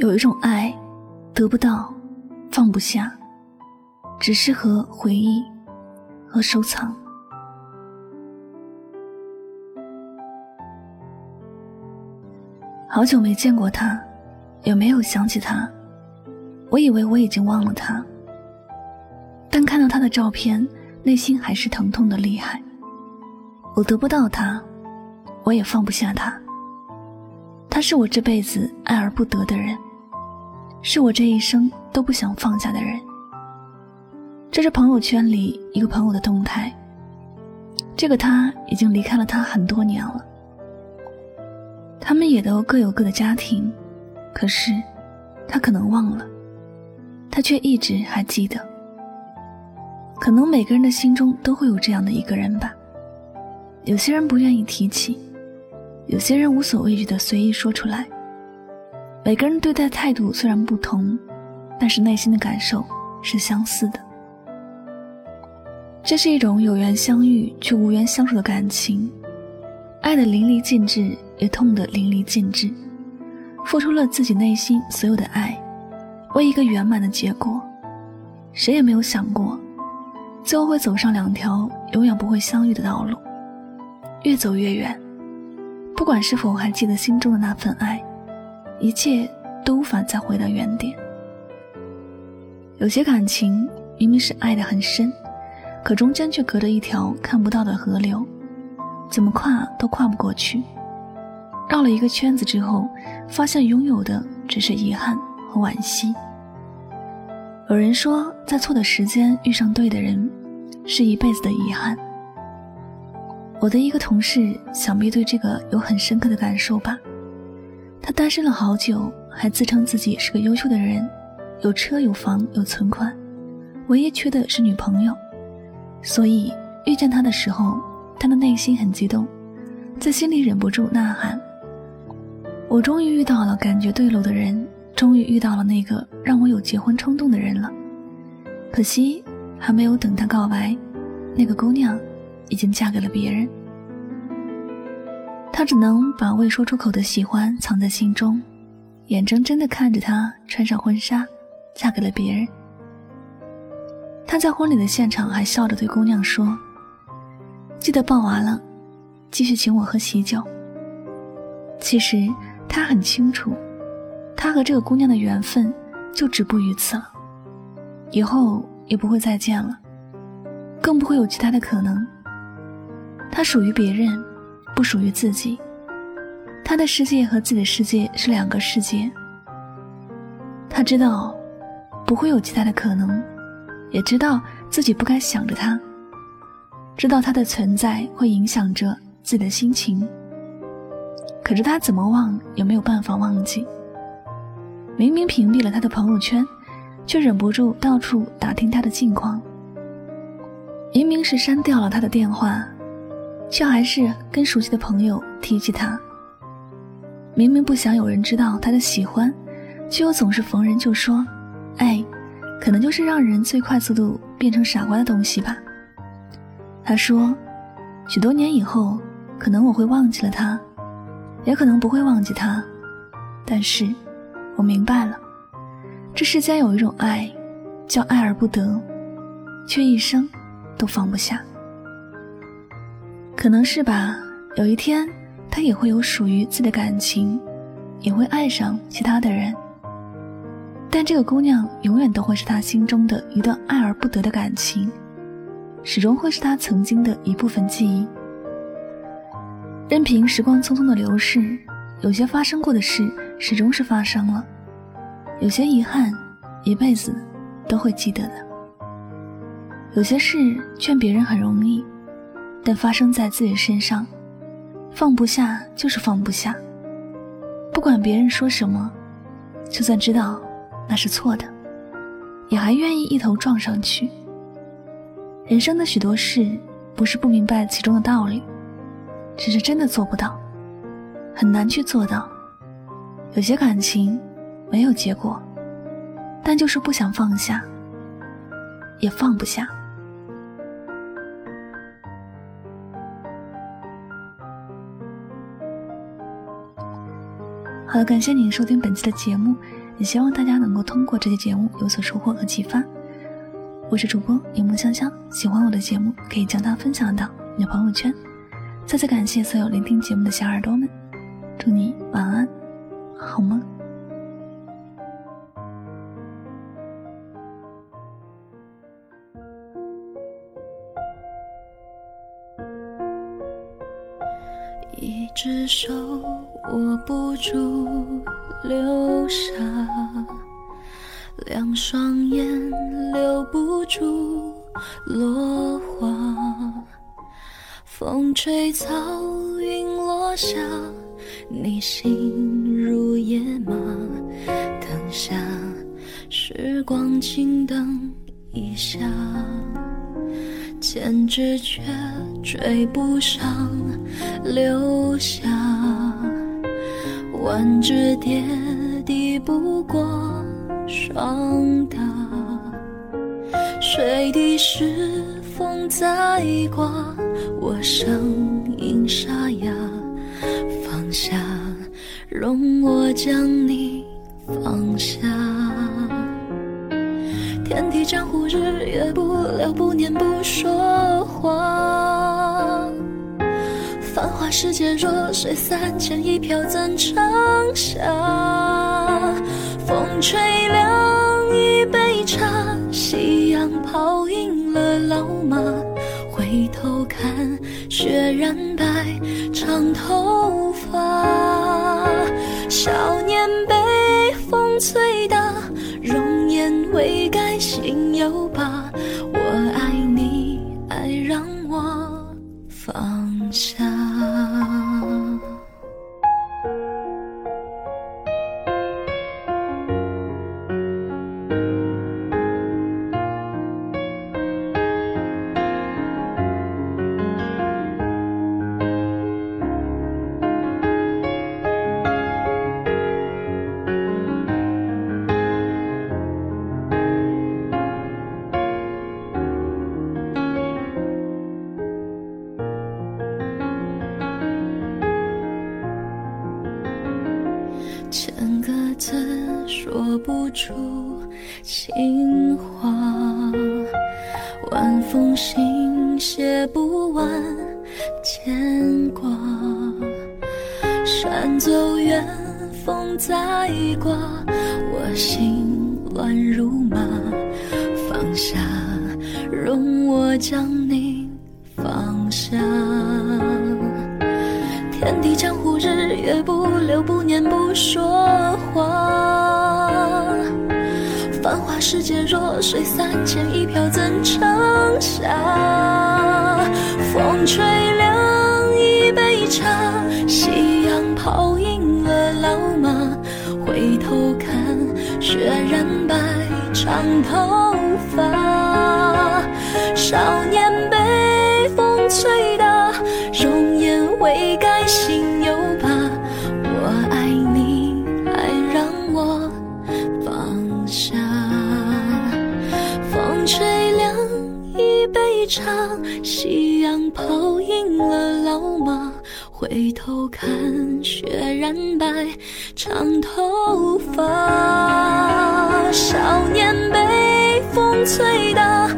有一种爱，得不到，放不下，只适合回忆和收藏。好久没见过他，也没有想起他。我以为我已经忘了他，但看到他的照片，内心还是疼痛的厉害。我得不到他，我也放不下他。他是我这辈子爱而不得的人。是我这一生都不想放下的人。这是朋友圈里一个朋友的动态。这个他已经离开了他很多年了。他们也都各有各的家庭，可是他可能忘了，他却一直还记得。可能每个人的心中都会有这样的一个人吧。有些人不愿意提起，有些人无所畏惧的随意说出来。每个人对待态度虽然不同，但是内心的感受是相似的。这是一种有缘相遇却无缘相守的感情，爱的淋漓尽致，也痛得淋漓尽致，付出了自己内心所有的爱，为一个圆满的结果。谁也没有想过，最后会走上两条永远不会相遇的道路，越走越远。不管是否还记得心中的那份爱。一切都无法再回到原点。有些感情明明是爱得很深，可中间却隔着一条看不到的河流，怎么跨都跨不过去。绕了一个圈子之后，发现拥有的只是遗憾和惋惜。有人说，在错的时间遇上对的人，是一辈子的遗憾。我的一个同事，想必对这个有很深刻的感受吧。他单身了好久，还自称自己是个优秀的人，有车有房有存款，唯一缺的是女朋友。所以遇见他的时候，他的内心很激动，在心里忍不住呐喊：“我终于遇到了感觉对路的人，终于遇到了那个让我有结婚冲动的人了。”可惜还没有等他告白，那个姑娘已经嫁给了别人。他只能把未说出口的喜欢藏在心中，眼睁睁地看着她穿上婚纱，嫁给了别人。他在婚礼的现场还笑着对姑娘说：“记得抱娃了，继续请我喝喜酒。”其实他很清楚，他和这个姑娘的缘分就止步于此了，以后也不会再见了，更不会有其他的可能。他属于别人。不属于自己，他的世界和自己的世界是两个世界。他知道不会有其他的可能，也知道自己不该想着他，知道他的存在会影响着自己的心情。可是他怎么忘也没有办法忘记。明明屏蔽了他的朋友圈，却忍不住到处打听他的近况。明明是删掉了他的电话。却还是跟熟悉的朋友提起他。明明不想有人知道他的喜欢，却又总是逢人就说：“爱，可能就是让人最快速度变成傻瓜的东西吧。”他说：“许多年以后，可能我会忘记了他，也可能不会忘记他，但是，我明白了，这世间有一种爱，叫爱而不得，却一生都放不下。”可能是吧，有一天他也会有属于自己的感情，也会爱上其他的人。但这个姑娘永远都会是他心中的一段爱而不得的感情，始终会是他曾经的一部分记忆。任凭时光匆匆的流逝，有些发生过的事始终是发生了，有些遗憾一辈子都会记得的。有些事劝别人很容易。但发生在自己身上，放不下就是放不下。不管别人说什么，就算知道那是错的，也还愿意一头撞上去。人生的许多事，不是不明白其中的道理，只是真的做不到，很难去做到。有些感情没有结果，但就是不想放下，也放不下。好了，感谢您收听本期的节目，也希望大家能够通过这期节目有所收获和启发。我是主播柠檬香香，喜欢我的节目可以将它分享到你的朋友圈。再次感谢所有聆听节目的小耳朵们，祝你晚安，好梦。一只手握不住流沙，两双眼留不住落花。风吹草，云落下，你心如野马。等下，时光轻灯一下。千只却追不上流霞，万只蝶抵不过霜打。水滴时风在刮，我声音沙哑。放下，容我将你放下。天地江湖，日月不留，不念不说话。世界，弱水三千，一瓢怎盛下？风吹凉一杯茶，夕阳泡赢了老马。回头看，雪染白长头发。少年被风吹大。容颜未改，心有字说不出情话，万封信写不完牵挂。山走远，风在刮，我心乱如麻。放下，容我将你放下。天地将也，不留，不念不说话。繁华世界，弱水三千，一瓢怎盛下？风吹凉一杯茶，夕阳泡赢了老马。回头看，雪染白长头发。少年被风吹场，夕阳泡赢了老马。回头看，雪染白长头发。少年被风吹大，